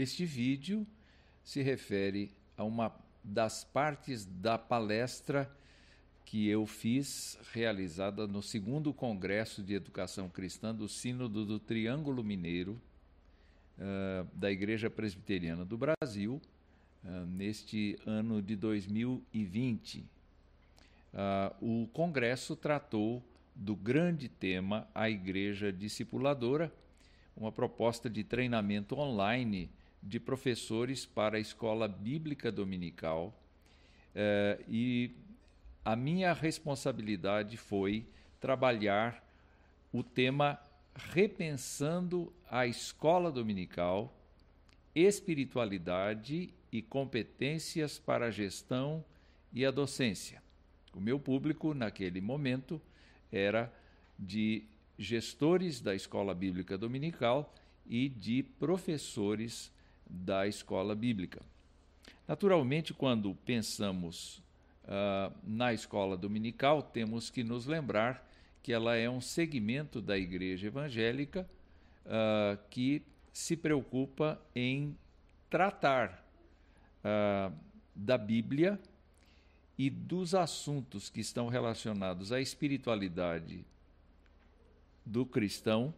Este vídeo se refere a uma das partes da palestra que eu fiz, realizada no segundo Congresso de Educação Cristã do Sínodo do Triângulo Mineiro, uh, da Igreja Presbiteriana do Brasil, uh, neste ano de 2020. Uh, ah, o Congresso tratou do grande tema A Igreja Discipuladora, uma proposta de treinamento online de professores para a escola bíblica dominical. e a minha responsabilidade foi trabalhar o tema repensando a escola dominical, espiritualidade e competências para a gestão e a docência. O meu público, naquele momento, era de gestores da escola bíblica dominical e de professores da escola bíblica. Naturalmente, quando pensamos uh, na escola dominical, temos que nos lembrar que ela é um segmento da igreja evangélica uh, que se preocupa em tratar uh, da Bíblia e dos assuntos que estão relacionados à espiritualidade do cristão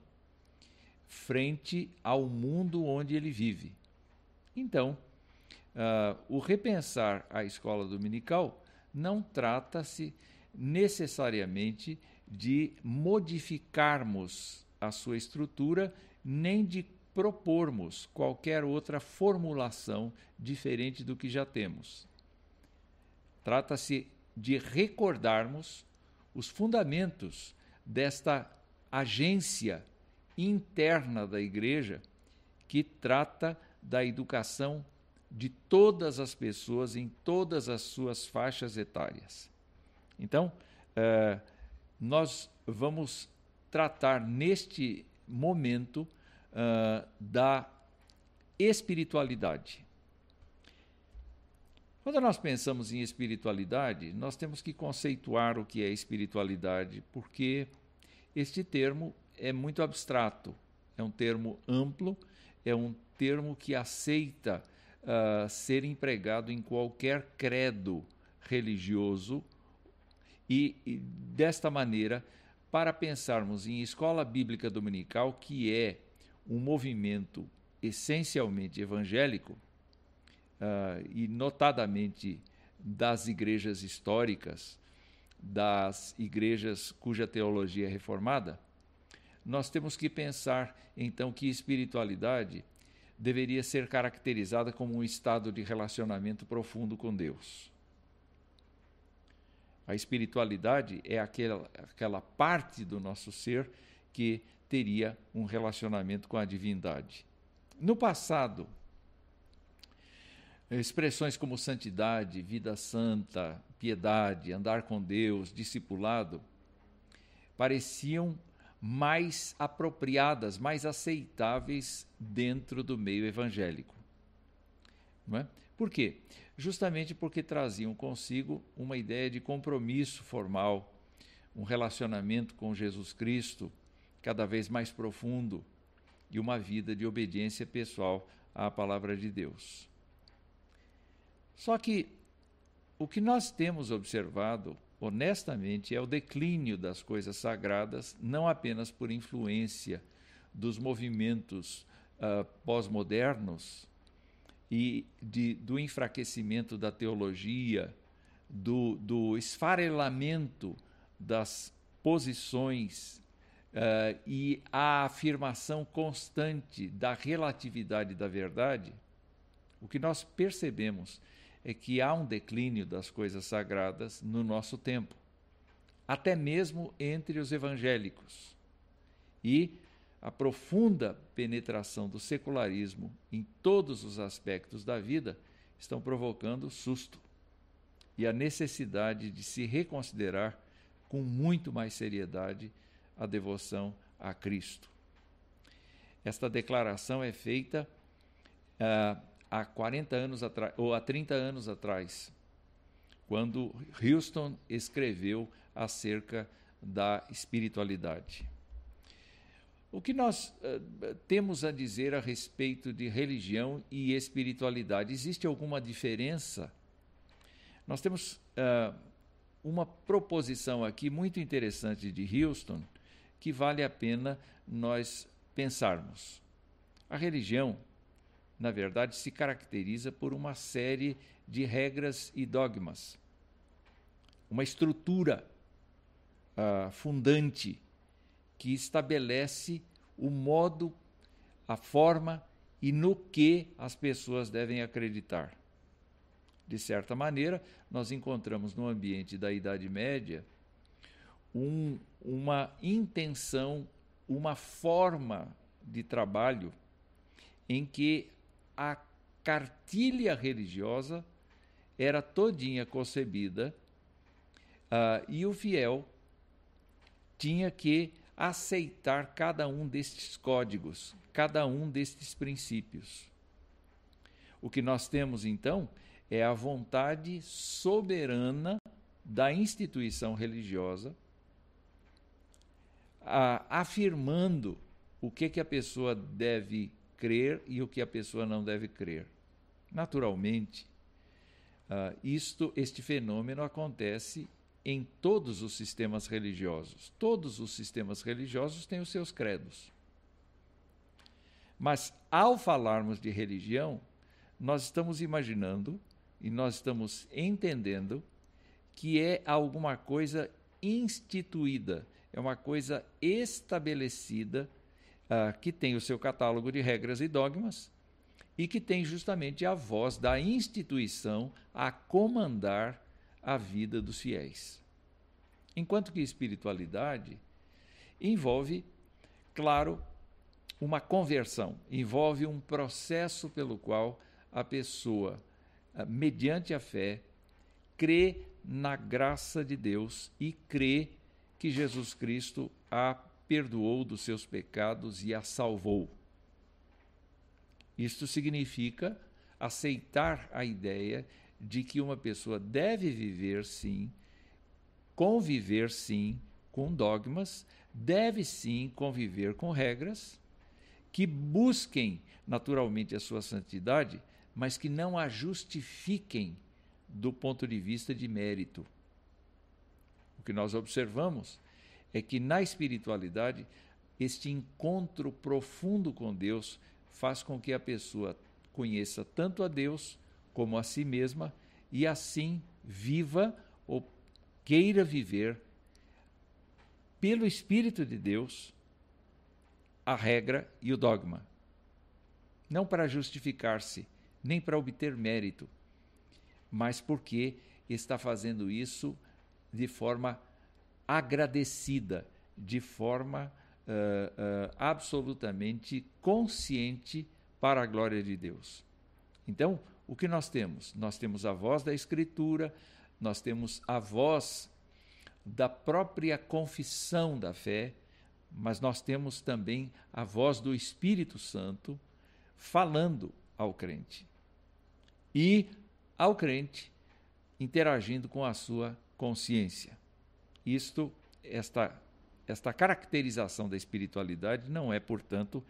frente ao mundo onde ele vive. Então, uh, o repensar a escola dominical não trata-se necessariamente de modificarmos a sua estrutura, nem de propormos qualquer outra formulação diferente do que já temos. Trata-se de recordarmos os fundamentos desta agência interna da Igreja que trata da educação de todas as pessoas em todas as suas faixas etárias. Então, uh, nós vamos tratar neste momento uh, da espiritualidade. Quando nós pensamos em espiritualidade, nós temos que conceituar o que é espiritualidade, porque este termo é muito abstrato, é um termo amplo, é um termo que aceita uh, ser empregado em qualquer credo religioso e, e, desta maneira, para pensarmos em escola bíblica dominical, que é um movimento essencialmente evangélico, uh, e notadamente das igrejas históricas, das igrejas cuja teologia é reformada, nós temos que pensar então que espiritualidade deveria ser caracterizada como um estado de relacionamento profundo com Deus. A espiritualidade é aquela, aquela parte do nosso ser que teria um relacionamento com a divindade. No passado, expressões como santidade, vida santa, piedade, andar com Deus, discipulado, pareciam mais apropriadas, mais aceitáveis dentro do meio evangélico. Não é? Por quê? Justamente porque traziam consigo uma ideia de compromisso formal, um relacionamento com Jesus Cristo cada vez mais profundo e uma vida de obediência pessoal à palavra de Deus. Só que o que nós temos observado honestamente, é o declínio das coisas sagradas, não apenas por influência dos movimentos uh, pós-modernos e de, do enfraquecimento da teologia, do, do esfarelamento das posições uh, e a afirmação constante da relatividade da verdade, o que nós percebemos é que há um declínio das coisas sagradas no nosso tempo, até mesmo entre os evangélicos. E a profunda penetração do secularismo em todos os aspectos da vida estão provocando susto e a necessidade de se reconsiderar com muito mais seriedade a devoção a Cristo. Esta declaração é feita uh, há 40 anos atrás, ou há 30 anos atrás, quando Houston escreveu acerca da espiritualidade. O que nós uh, temos a dizer a respeito de religião e espiritualidade? Existe alguma diferença? Nós temos uh, uma proposição aqui muito interessante de Houston que vale a pena nós pensarmos. A religião, na verdade, se caracteriza por uma série de regras e dogmas, uma estrutura uh, fundante que estabelece o modo, a forma e no que as pessoas devem acreditar. De certa maneira, nós encontramos no ambiente da Idade Média um, uma intenção, uma forma de trabalho em que a cartilha religiosa era todinha concebida uh, e o fiel tinha que aceitar cada um destes códigos, cada um destes princípios. O que nós temos então é a vontade soberana da instituição religiosa, a, afirmando o que, que a pessoa deve crer e o que a pessoa não deve crer. Naturalmente, uh, isto, este fenômeno acontece em todos os sistemas religiosos. Todos os sistemas religiosos têm os seus credos. Mas ao falarmos de religião, nós estamos imaginando e nós estamos entendendo que é alguma coisa instituída, é uma coisa estabelecida, uh, que tem o seu catálogo de regras e dogmas e que tem justamente a voz da instituição a comandar a vida dos fiéis. Enquanto que espiritualidade envolve, claro, uma conversão, envolve um processo pelo qual a pessoa, ah, mediante a fé, crê na graça de Deus e crê que Jesus Cristo a perdoou dos seus pecados e a salvou. Isto significa aceitar a ideia de que uma pessoa deve viver, sim, conviver, sim, com dogmas, deve sim conviver com regras que busquem naturalmente a sua santidade, mas que não a justifiquem do ponto de vista de mérito. O que nós observamos é que na espiritualidade, este encontro profundo com Deus faz com que a pessoa conheça tanto a Deus como a si mesma e assim viva ou queira viver pelo Espírito de Deus a regra e o dogma. Não para justificar-se, nem para obter mérito, mas porque está fazendo isso de forma agradecida, de forma uh, uh, absolutamente consciente para a glória de Deus. Então, o que nós temos? Nós temos a voz da Escritura, nós temos a voz da própria confissão da fé, mas nós temos também a voz do Espírito Santo falando ao crente. E ao crente interagindo com a sua consciência. Isto, esta, esta caracterização da espiritualidade não é, portanto,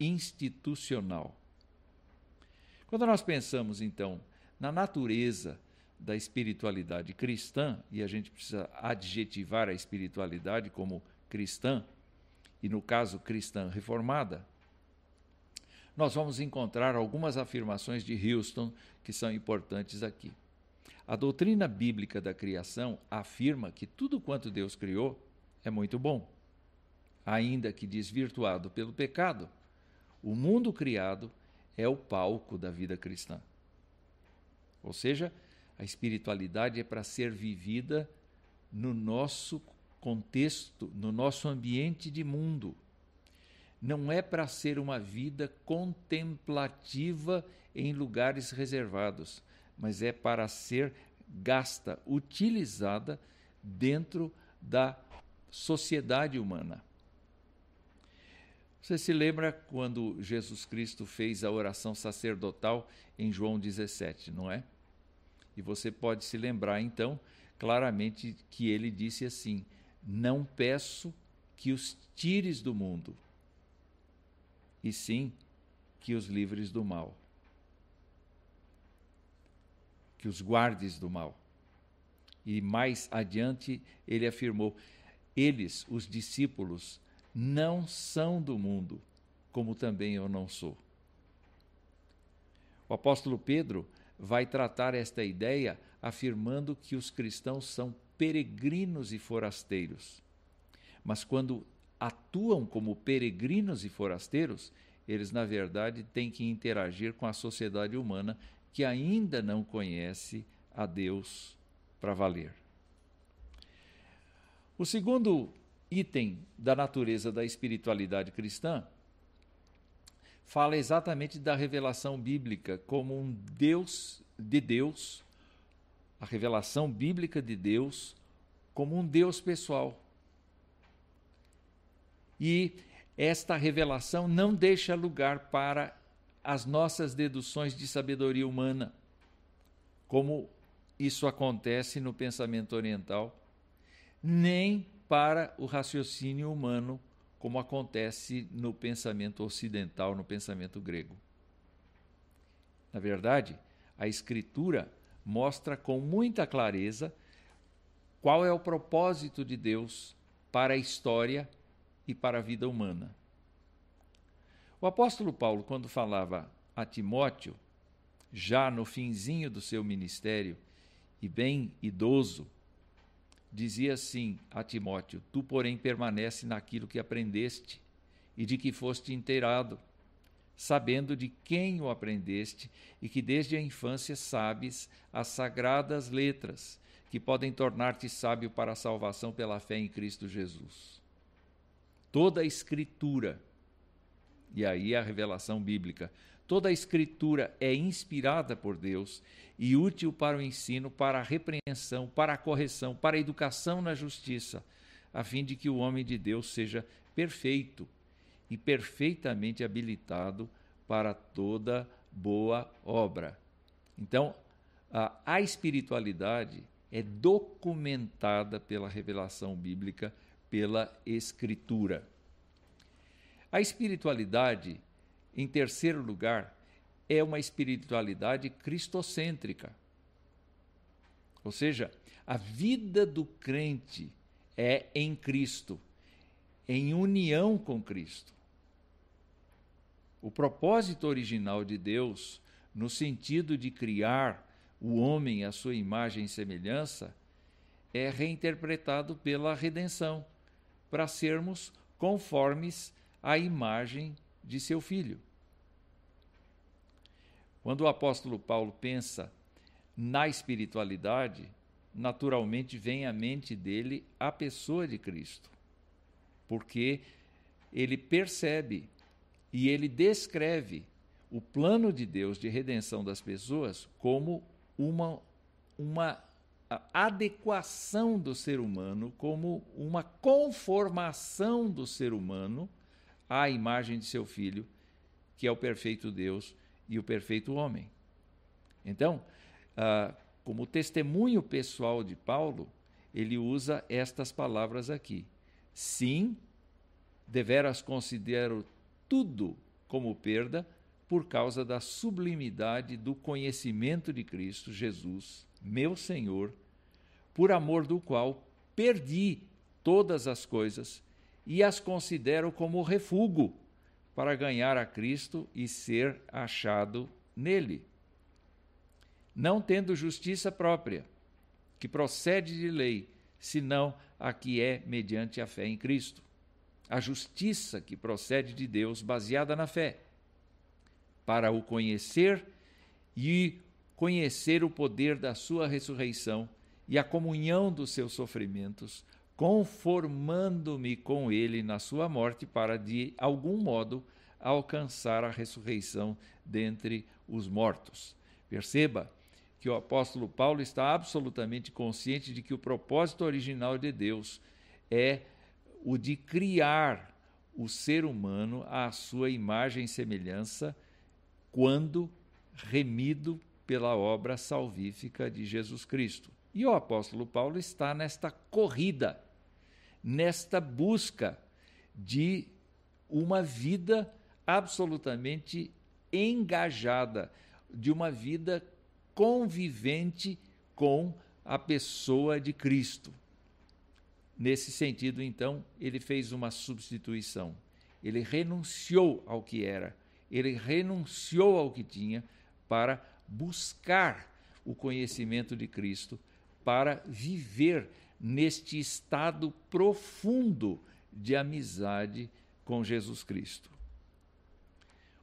institucional. Quando nós pensamos, então, na natureza da espiritualidade cristã, e a gente precisa adjetivar a espiritualidade como cristã, e no caso cristã reformada, nós vamos encontrar algumas afirmações de Houston que são importantes aqui. A doutrina bíblica da criação afirma que tudo quanto Deus criou é muito bom. Ainda que desvirtuado pelo pecado, o mundo criado é o palco da vida cristã. Ou seja, a espiritualidade é para ser vivida no nosso contexto, no nosso ambiente de mundo. Não é para ser uma vida contemplativa em lugares reservados, mas é para ser gasta, utilizada dentro da sociedade humana. Você se lembra quando Jesus Cristo fez a oração sacerdotal em João 17, não é? E você pode se lembrar, então, claramente que ele disse assim: Não peço que os tires do mundo, e sim que os livres do mal, que os guardes do mal. E mais adiante ele afirmou: eles, os discípulos, não são do mundo, como também eu não sou. O apóstolo Pedro vai tratar esta ideia afirmando que os cristãos são peregrinos e forasteiros. Mas quando atuam como peregrinos e forasteiros, eles na verdade têm que interagir com a sociedade humana que ainda não conhece a Deus para valer. O segundo item da natureza da espiritualidade cristã fala exatamente da revelação bíblica como um Deus de Deus a revelação bíblica de Deus como um Deus pessoal. E esta revelação não deixa lugar para as nossas deduções de sabedoria humana, como isso acontece no pensamento oriental, nem para o raciocínio humano, como acontece no pensamento ocidental, no pensamento grego. Na verdade, a Escritura mostra com muita clareza qual é o propósito de Deus para a história e para a vida humana. O apóstolo Paulo, quando falava a Timóteo, já no finzinho do seu ministério e bem idoso, dizia assim a Timóteo: Tu, porém, permanece naquilo que aprendeste e de que foste inteirado sabendo de quem o aprendeste e que desde a infância sabes as sagradas letras, que podem tornar-te sábio para a salvação pela fé em Cristo Jesus. Toda a Escritura, e aí a revelação bíblica, toda a Escritura é inspirada por Deus e útil para o ensino, para a repreensão, para a correção, para a educação na justiça, a fim de que o homem de Deus seja perfeito e perfeitamente habilitado para toda boa obra. Então, a, a espiritualidade é documentada pela revelação bíblica, pela Escritura. A espiritualidade, em terceiro lugar, é uma espiritualidade cristocêntrica. Ou seja, a vida do crente é em Cristo, em união com Cristo. O propósito original de Deus, no sentido de criar o homem à sua imagem e semelhança, é reinterpretado pela redenção, para sermos conformes à imagem de seu filho. Quando o apóstolo Paulo pensa na espiritualidade, naturalmente vem à mente dele a pessoa de Cristo, porque ele percebe e ele descreve o plano de Deus de redenção das pessoas como uma, uma adequação do ser humano, como uma conformação do ser humano à imagem de seu filho, que é o perfeito Deus e o perfeito homem. Então, ah, como testemunho pessoal de Paulo, ele usa estas palavras aqui. Sim, deveras considero tudo como perda por causa da sublimidade do conhecimento de Cristo Jesus, meu Senhor, por amor do qual perdi todas as coisas e as considero como refúgio para ganhar a Cristo e ser achado nele. Não tendo justiça própria, que procede de lei, senão a que é mediante a fé em Cristo a justiça que procede de Deus, baseada na fé, para o conhecer e conhecer o poder da sua ressurreição e a comunhão dos seus sofrimentos, conformando-me com ele na sua morte, para de algum modo alcançar a ressurreição dentre os mortos. Perceba que o apóstolo Paulo está absolutamente consciente de que o propósito original de Deus é o de criar o ser humano à sua imagem e semelhança quando remido pela obra salvífica de Jesus Cristo. E o apóstolo Paulo está nesta corrida, nesta busca de uma vida absolutamente engajada, de uma vida convivente com a pessoa de Cristo. Nesse sentido, então, ele fez uma substituição. Ele renunciou ao que era, ele renunciou ao que tinha para buscar o conhecimento de Cristo, para viver neste estado profundo de amizade com Jesus Cristo.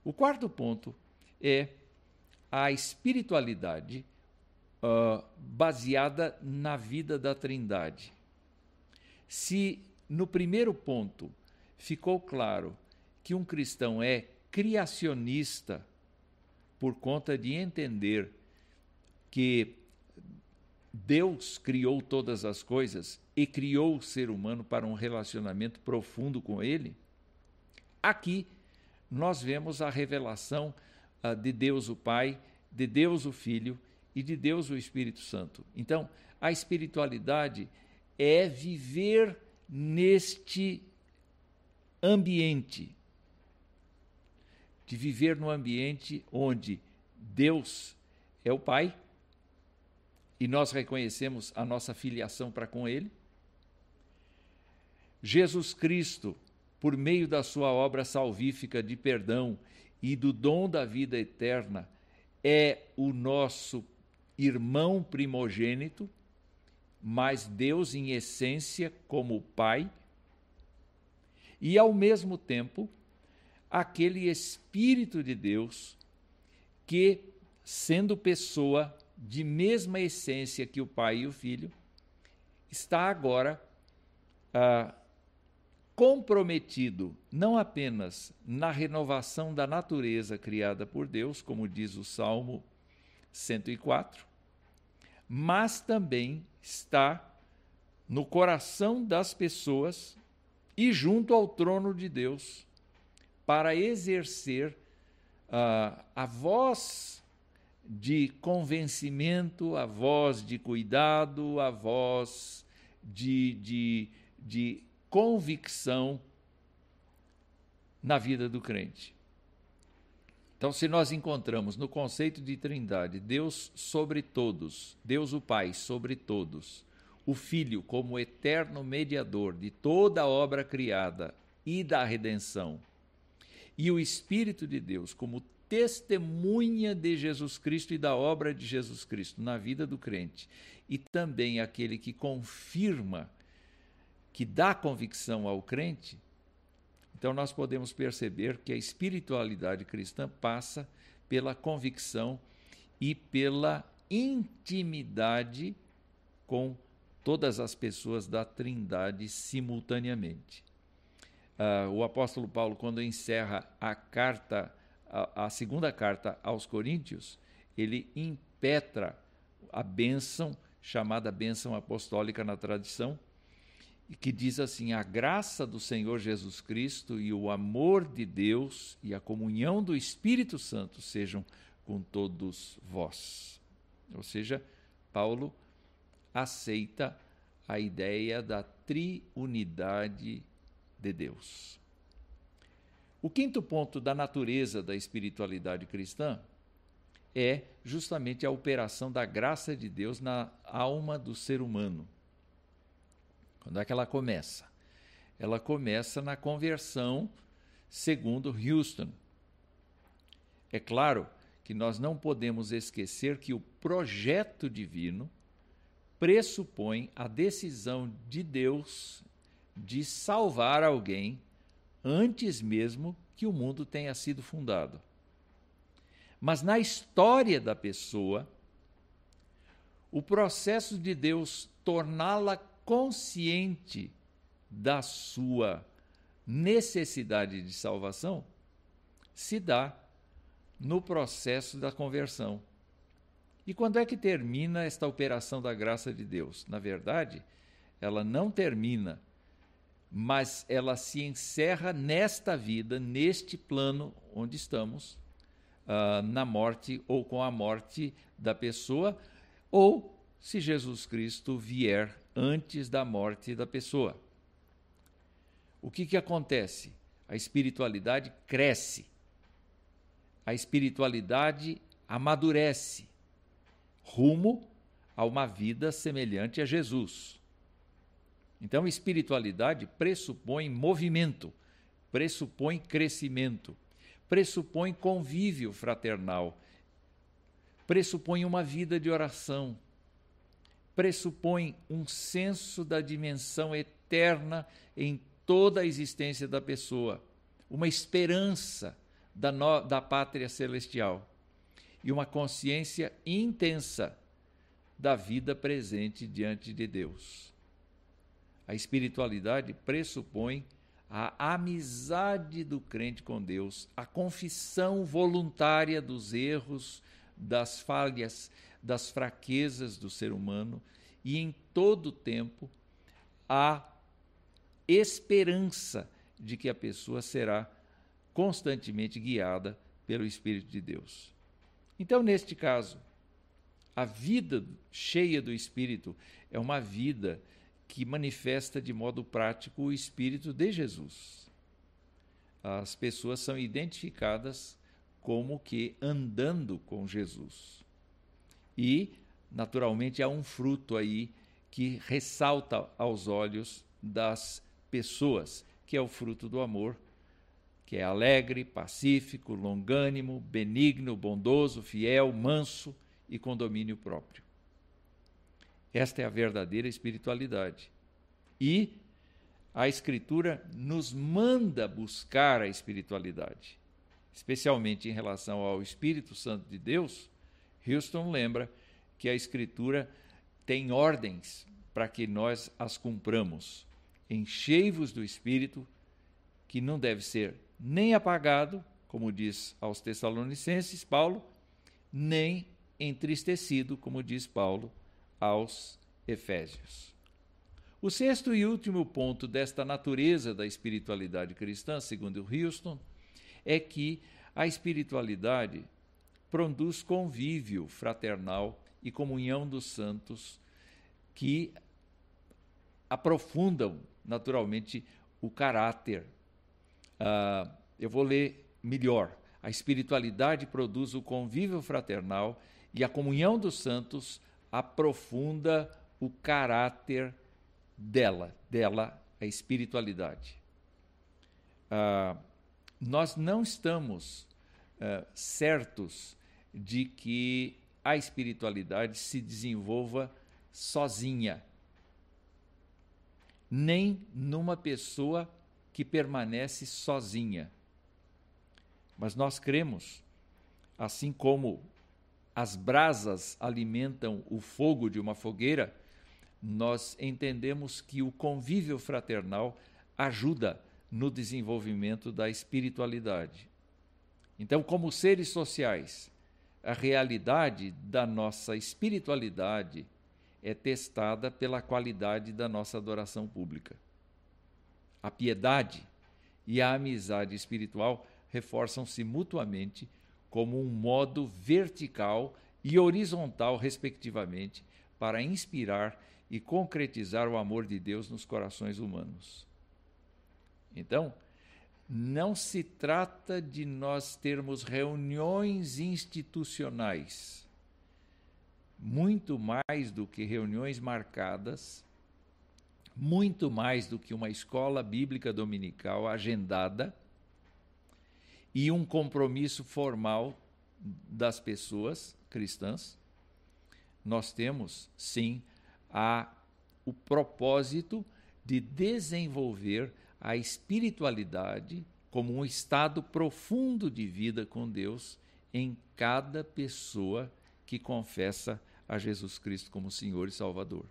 O quarto ponto é a espiritualidade uh, baseada na vida da Trindade. Se no primeiro ponto ficou claro que um cristão é criacionista por conta de entender que Deus criou todas as coisas e criou o ser humano para um relacionamento profundo com Ele, aqui nós vemos a revelação uh, de Deus o Pai, de Deus o Filho e de Deus o Espírito Santo. Então, a espiritualidade é viver neste ambiente, de viver no ambiente onde Deus é o Pai e nós reconhecemos a nossa filiação para com Ele. Jesus Cristo, por meio da sua obra salvífica de perdão e do dom da vida eterna, é o nosso irmão primogênito, mas Deus em essência como Pai, e ao mesmo tempo aquele Espírito de Deus que, sendo pessoa de mesma essência que o Pai e o Filho, está agora ah, comprometido não apenas na renovação da natureza criada por Deus, como diz o Salmo 104, mas também está no coração das pessoas e junto ao trono de Deus para exercer uh, a voz de convencimento, a voz de cuidado, a voz de, de, de convicção na vida do crente. Então, se nós encontramos no conceito de Trindade Deus sobre todos, Deus o Pai sobre todos, o Filho como eterno mediador de toda a obra criada e da redenção, e o Espírito de Deus como testemunha de Jesus Cristo e da obra de Jesus Cristo na vida do crente, e também aquele que confirma que dá convicção ao crente, então nós podemos perceber que a espiritualidade cristã passa pela convicção e pela intimidade com todas as pessoas da Trindade simultaneamente. Uh, o apóstolo Paulo, quando encerra a carta, a, a segunda carta aos Coríntios, ele impetra a bênção, chamada bênção apostólica na tradição, e que diz assim: a graça do Senhor Jesus Cristo e o amor de Deus e a comunhão do Espírito Santo sejam com todos vós. Ou seja, Paulo aceita a ideia da triunidade de Deus. O quinto ponto da natureza da espiritualidade cristã é justamente a operação da graça de Deus na alma do ser humano. Quando é que ela começa? Ela começa na conversão segundo Houston. É claro que nós não podemos esquecer que o projeto divino pressupõe a decisão de Deus de salvar alguém antes mesmo que o mundo tenha sido fundado. Mas na história da pessoa, o processo de Deus torná-la consciente da sua necessidade de salvação se dá no processo da conversão. E quando é que termina esta operação da graça de Deus? Na verdade, ela não termina, mas ela se encerra nesta vida, neste plano onde estamos, uh, na morte ou com a morte da pessoa, ou se Jesus Cristo vier antes da morte da pessoa. O que, que acontece? A espiritualidade cresce a espiritualidade amadurece rumo a uma vida semelhante a Jesus. Então, espiritualidade pressupõe movimento, pressupõe crescimento, pressupõe convívio fraternal, pressupõe uma vida de oração, pressupõe um senso da dimensão eterna em toda a existência da pessoa, uma esperança da, no, da pátria celestial e uma consciência intensa da vida presente diante de Deus. A espiritualidade pressupõe a amizade do crente com Deus, a confissão voluntária dos erros, das falhas, das fraquezas do ser humano e em todo tempo a esperança de que a pessoa será constantemente guiada pelo Espírito de Deus. Então, neste caso, a vida cheia do Espírito é uma vida que manifesta de modo prático o Espírito de Jesus. As pessoas são identificadas como que andando com Jesus. E, naturalmente, há um fruto aí que ressalta aos olhos das pessoas, que é o fruto do amor, que é alegre, pacífico, longânimo, benigno, bondoso, fiel, manso e com domínio próprio. Esta é a verdadeira espiritualidade. E a Escritura nos manda buscar a espiritualidade, especialmente em relação ao Espírito Santo de Deus. Houston lembra que a Escritura tem ordens para que nós as cumpramos. Enchei-vos do Espírito, que não deve ser nem apagado, como diz aos Tessalonicenses Paulo, nem entristecido, como diz Paulo aos Efésios. O sexto e último ponto desta natureza da espiritualidade cristã, segundo Houston, é que a espiritualidade produz convívio fraternal e comunhão dos santos que aprofundam naturalmente o caráter. Uh, eu vou ler melhor. A espiritualidade produz o convívio fraternal e a comunhão dos santos aprofunda o caráter dela, dela, a espiritualidade. Ah, nós não estamos ah, certos de que a espiritualidade se desenvolva sozinha, nem numa pessoa que permanece sozinha. Mas nós cremos, assim como as brasas alimentam o fogo de uma fogueira, nós entendemos que o convívio fraternal ajuda no desenvolvimento da espiritualidade. Então, como seres sociais, a realidade da nossa espiritualidade é testada pela qualidade da nossa adoração pública. A piedade e a amizade espiritual reforçam-se mutuamente como um modo vertical e horizontal, respectivamente, para inspirar e concretizar o amor de Deus nos corações humanos. Então, não se trata de nós termos reuniões institucionais, muito mais do que reuniões marcadas, muito mais do que uma escola bíblica dominical agendada e um compromisso formal das pessoas cristãs, nós temos sim a, o propósito de desenvolver a espiritualidade como um estado profundo de vida com Deus em cada pessoa que confessa a Jesus Cristo como Senhor e Salvador.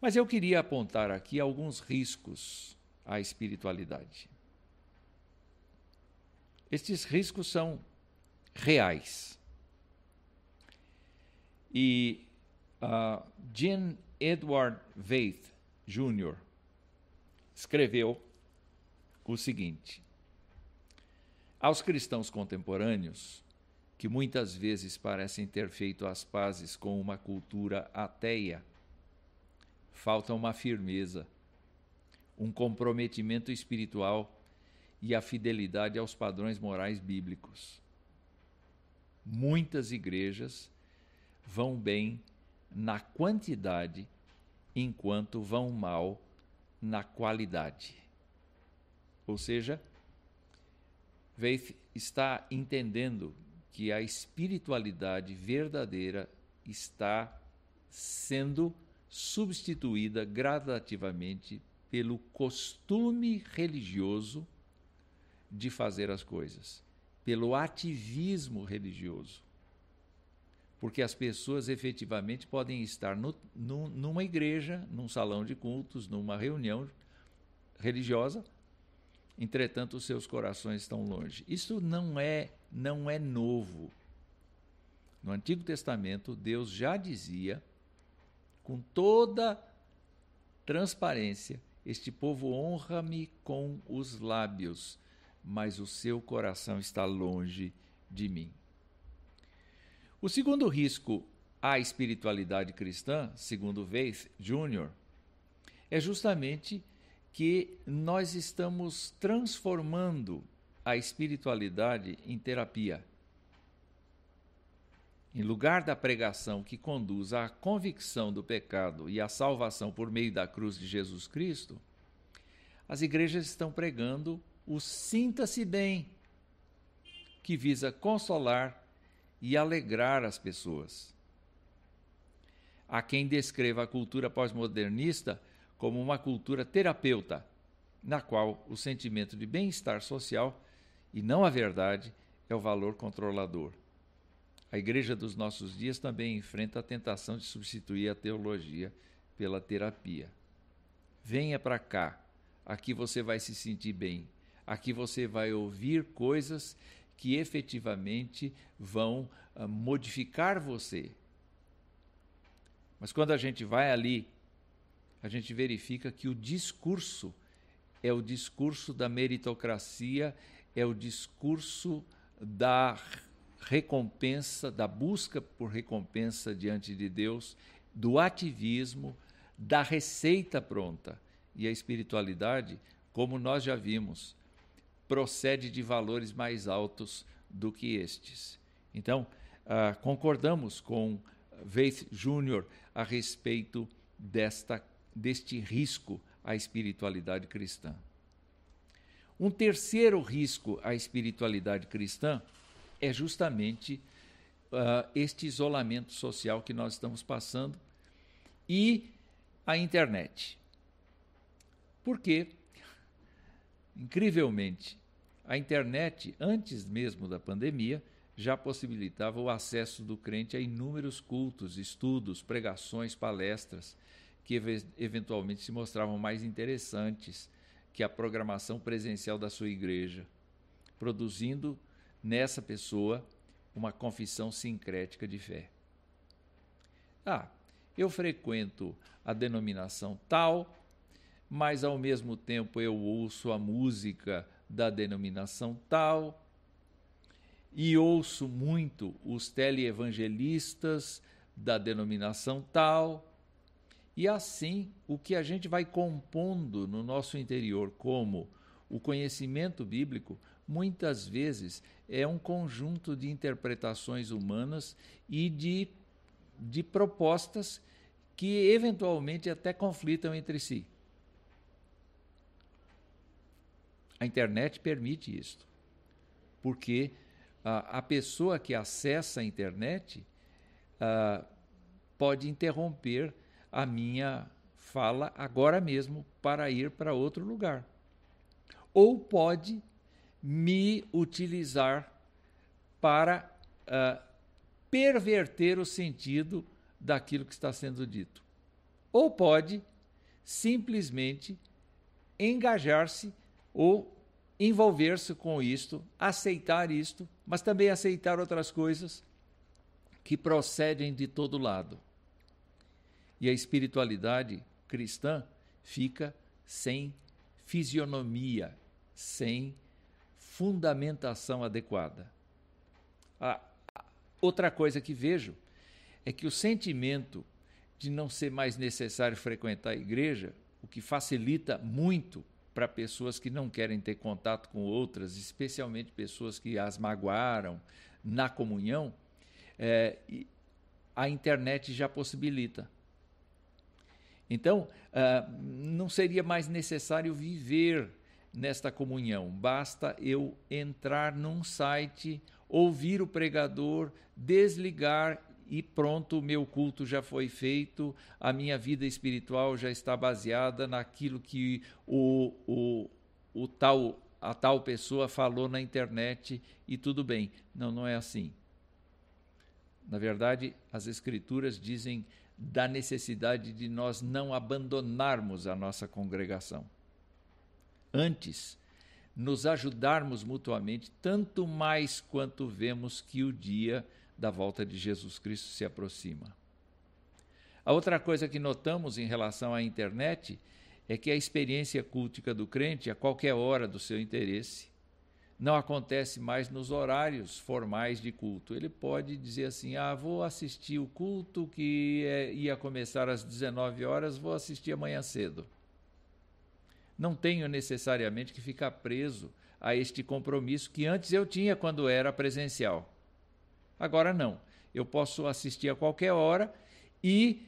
Mas eu queria apontar aqui alguns riscos à espiritualidade. Estes riscos são reais. E uh, Jean Edward Veith Jr. escreveu o seguinte: Aos cristãos contemporâneos, que muitas vezes parecem ter feito as pazes com uma cultura ateia, falta uma firmeza, um comprometimento espiritual e a fidelidade aos padrões morais bíblicos. Muitas igrejas vão bem na quantidade, enquanto vão mal na qualidade. Ou seja, Veith está entendendo que a espiritualidade verdadeira está sendo substituída gradativamente pelo costume religioso de fazer as coisas, pelo ativismo religioso. Porque as pessoas efetivamente podem estar no, numa igreja, num salão de cultos, numa reunião religiosa, entretanto os seus corações estão longe. Isso não é não é novo. No Antigo Testamento, Deus já dizia com toda transparência: Este povo honra-me com os lábios, mas o seu coração está longe de mim. O segundo risco à espiritualidade cristã, segundo Veith Jr., é justamente que nós estamos transformando a espiritualidade em terapia. Em lugar da pregação que conduz à convicção do pecado e à salvação por meio da cruz de Jesus Cristo, as igrejas estão pregando o sinta-se bem, que visa consolar e alegrar as pessoas. Há quem descreva a cultura pós-modernista como uma cultura terapeuta, na qual o sentimento de bem-estar social e não a verdade é o valor controlador. A igreja dos nossos dias também enfrenta a tentação de substituir a teologia pela terapia. Venha para cá, aqui você vai se sentir bem, aqui você vai ouvir coisas que efetivamente vão uh, modificar você. Mas quando a gente vai ali, a gente verifica que o discurso é o discurso da meritocracia, é o discurso da recompensa, da busca por recompensa diante de Deus, do ativismo, da receita pronta. E a espiritualidade, como nós já vimos, procede de valores mais altos do que estes. Então, uh, concordamos com Veith Júnior a respeito desta, deste risco à espiritualidade cristã. Um terceiro risco à espiritualidade cristã é justamente uh, este isolamento social que nós estamos passando e a internet. Porque, incrivelmente, a internet, antes mesmo da pandemia, já possibilitava o acesso do crente a inúmeros cultos, estudos, pregações, palestras, que eventualmente se mostravam mais interessantes que a programação presencial da sua igreja, produzindo nessa pessoa uma confissão sincrética de fé. Ah, eu frequento a denominação tal, mas ao mesmo tempo eu ouço a música da denominação tal, e ouço muito os teleevangelistas da denominação tal, e assim o que a gente vai compondo no nosso interior como o conhecimento bíblico muitas vezes é um conjunto de interpretações humanas e de, de propostas que eventualmente até conflitam entre si. A internet permite isso, porque a, a pessoa que acessa a internet a, pode interromper a minha fala agora mesmo para ir para outro lugar. Ou pode me utilizar para uh, perverter o sentido daquilo que está sendo dito. Ou pode simplesmente engajar-se ou envolver-se com isto, aceitar isto, mas também aceitar outras coisas que procedem de todo lado. E a espiritualidade cristã fica sem fisionomia, sem fundamentação adequada. A outra coisa que vejo é que o sentimento de não ser mais necessário frequentar a igreja, o que facilita muito para pessoas que não querem ter contato com outras, especialmente pessoas que as magoaram na comunhão, é, a internet já possibilita. Então, uh, não seria mais necessário viver nesta comunhão, basta eu entrar num site, ouvir o pregador, desligar e pronto, o meu culto já foi feito, a minha vida espiritual já está baseada naquilo que o, o, o tal, a tal pessoa falou na internet e tudo bem. Não, não é assim. Na verdade, as Escrituras dizem da necessidade de nós não abandonarmos a nossa congregação. Antes, nos ajudarmos mutuamente, tanto mais quanto vemos que o dia da volta de Jesus Cristo se aproxima. A outra coisa que notamos em relação à internet é que a experiência cultica do crente, a qualquer hora do seu interesse, não acontece mais nos horários formais de culto. Ele pode dizer assim: ah, vou assistir o culto que é, ia começar às 19 horas, vou assistir amanhã cedo. Não tenho necessariamente que ficar preso a este compromisso que antes eu tinha quando era presencial. Agora não. Eu posso assistir a qualquer hora e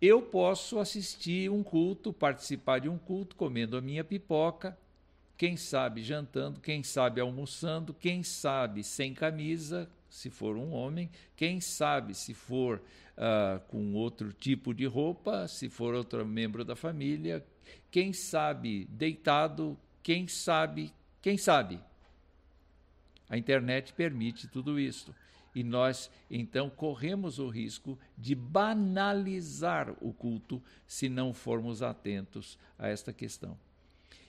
eu posso assistir um culto, participar de um culto, comendo a minha pipoca, quem sabe jantando, quem sabe almoçando, quem sabe sem camisa, se for um homem, quem sabe se for uh, com outro tipo de roupa, se for outro membro da família, quem sabe deitado, quem sabe, quem sabe. A internet permite tudo isso e nós então corremos o risco de banalizar o culto se não formos atentos a esta questão.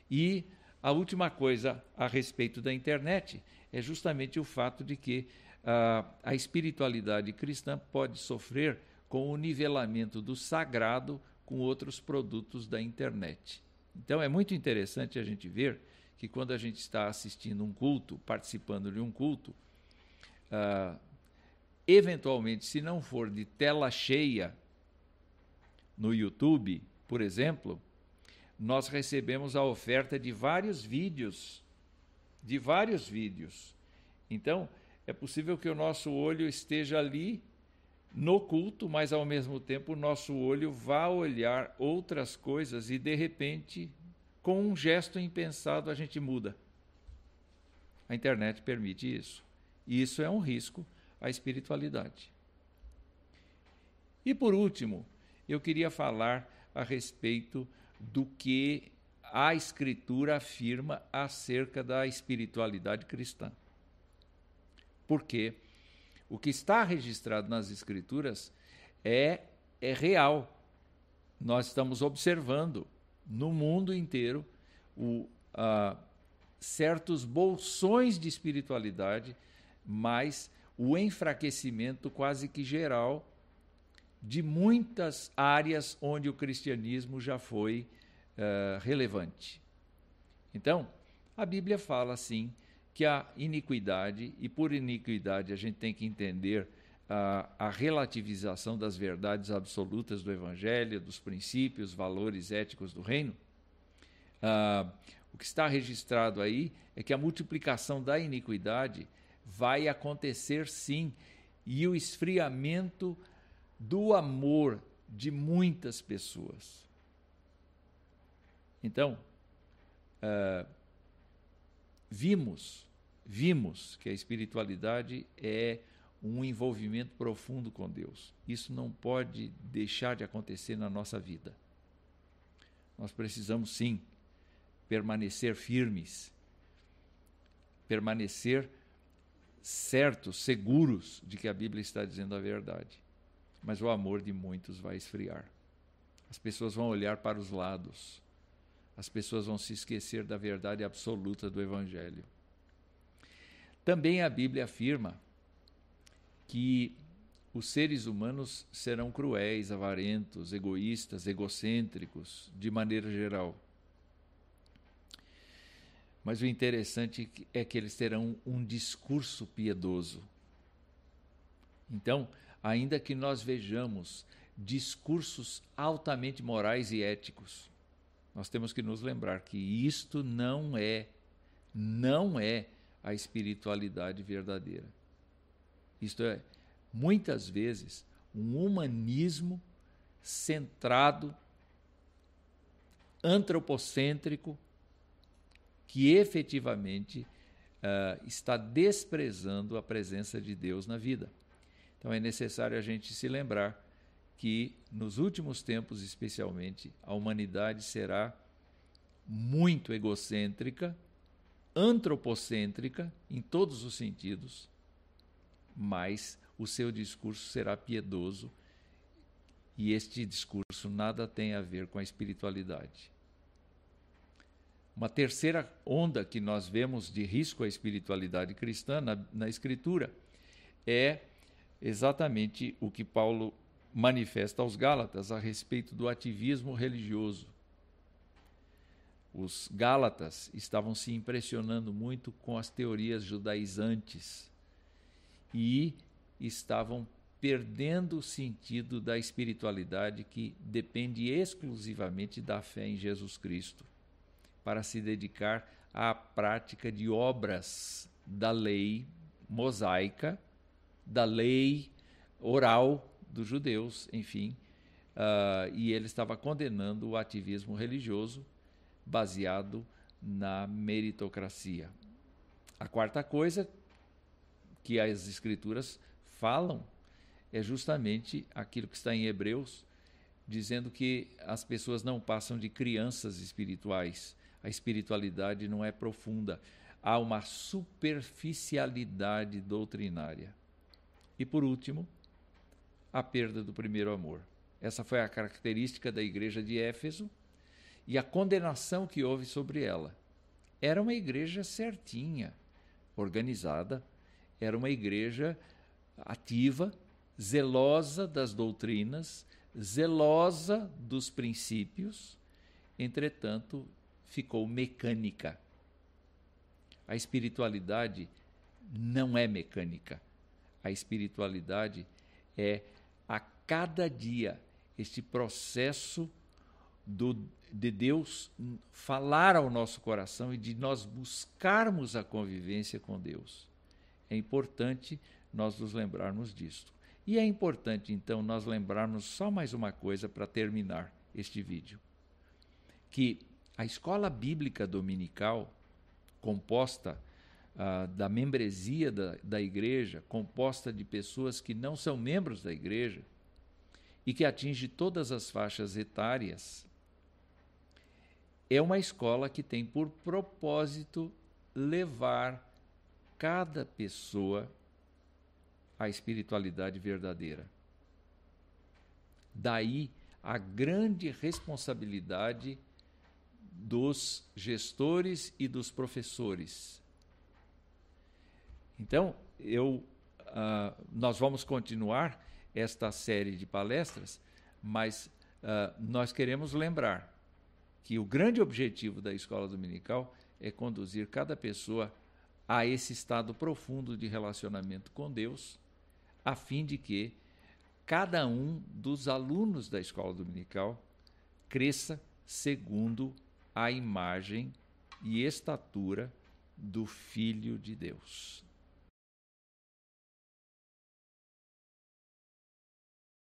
E a última coisa a respeito da internet é justamente o fato de que uh, a espiritualidade cristã pode sofrer com o nivelamento do sagrado com outros produtos da internet. Então é muito interessante a gente ver que quando a gente está assistindo um culto, participando de um culto, uh, eventualmente, se não for de tela cheia no YouTube, por exemplo, nós recebemos a oferta de vários vídeos, de vários vídeos. Então, é possível que o nosso olho esteja ali no culto, mas ao mesmo tempo o nosso olho vá olhar outras coisas e de repente, com um gesto impensado, a gente muda. A internet permite isso. E isso é um risco a espiritualidade. E por último, eu queria falar a respeito do que a Escritura afirma acerca da espiritualidade cristã. Porque o que está registrado nas Escrituras é, é real. Nós estamos observando no mundo inteiro o, uh, certos bolsões de espiritualidade, mas o enfraquecimento quase que geral de muitas áreas onde o cristianismo já foi uh, relevante. Então, a Bíblia fala assim que a iniquidade, e por iniquidade a gente tem que entender a, a relativização das verdades absolutas do Evangelho, dos princípios, valores éticos do reino. Uh, o que está registrado aí é que a multiplicação da iniquidade vai acontecer sim. E o esfriamento do amor de muitas pessoas. Então, uh, vimos, vimos que a espiritualidade é um envolvimento profundo com Deus. Isso não pode deixar de acontecer na nossa vida. Nós precisamos sim permanecer firmes, permanecer certos, seguros de que a Bíblia está dizendo a verdade. Mas o amor de muitos vai esfriar. As pessoas vão olhar para os lados. As pessoas vão se esquecer da verdade absoluta do Evangelho. Também a Bíblia afirma que os seres humanos serão cruéis, avarentos, egoístas, egocêntricos, de maneira geral. Mas o interessante é que eles terão um discurso piedoso. Então, ainda que nós vejamos discursos altamente morais e éticos, nós temos que nos lembrar que isto não é, não é a espiritualidade verdadeira. Isto é, muitas vezes, um humanismo centrado, antropocêntrico, que efetivamente uh, está desprezando a presença de Deus na vida. Então é necessário a gente se lembrar que nos últimos tempos, especialmente, a humanidade será muito egocêntrica, antropocêntrica em todos os sentidos, mas o seu discurso será piedoso e este discurso nada tem a ver com a espiritualidade. Uma terceira onda que nós vemos de risco à espiritualidade cristã na, na Escritura é exatamente o que Paulo manifesta aos Gálatas a respeito do ativismo religioso. Os Gálatas estavam se impressionando muito com as teorias judaizantes e estavam perdendo o sentido da espiritualidade que depende exclusivamente da fé em Jesus Cristo, para se dedicar à prática de obras da lei mosaica, da lei oral dos judeus, enfim, uh, e ele estava condenando o ativismo religioso baseado na meritocracia. A quarta coisa que as escrituras falam é justamente aquilo que está em Hebreus, dizendo que as pessoas não passam de crianças espirituais. A espiritualidade não é profunda. Há uma superficialidade doutrinária. E por último, a perda do primeiro amor. Essa foi a característica da igreja de Éfeso e a condenação que houve sobre ela. Era uma igreja certinha, organizada, era uma igreja ativa, zelosa das doutrinas, zelosa dos princípios, entretanto, ficou mecânica. A espiritualidade não é mecânica. A espiritualidade é a cada dia este processo do, de Deus falar ao nosso coração e de nós buscarmos a convivência com Deus. É importante nós nos lembrarmos disto. E é importante, então, nós lembrarmos só mais uma coisa para terminar este vídeo: que a escola bíblica dominical, composta uh, da membresia da, da igreja, composta de pessoas que não são membros da igreja, e que atinge todas as faixas etárias, é uma escola que tem por propósito levar cada pessoa a espiritualidade verdadeira. Daí a grande responsabilidade dos gestores e dos professores. Então, eu, uh, nós vamos continuar esta série de palestras, mas uh, nós queremos lembrar que o grande objetivo da escola dominical é conduzir cada pessoa a esse estado profundo de relacionamento com Deus a fim de que cada um dos alunos da escola dominical cresça segundo a imagem e estatura do Filho de Deus.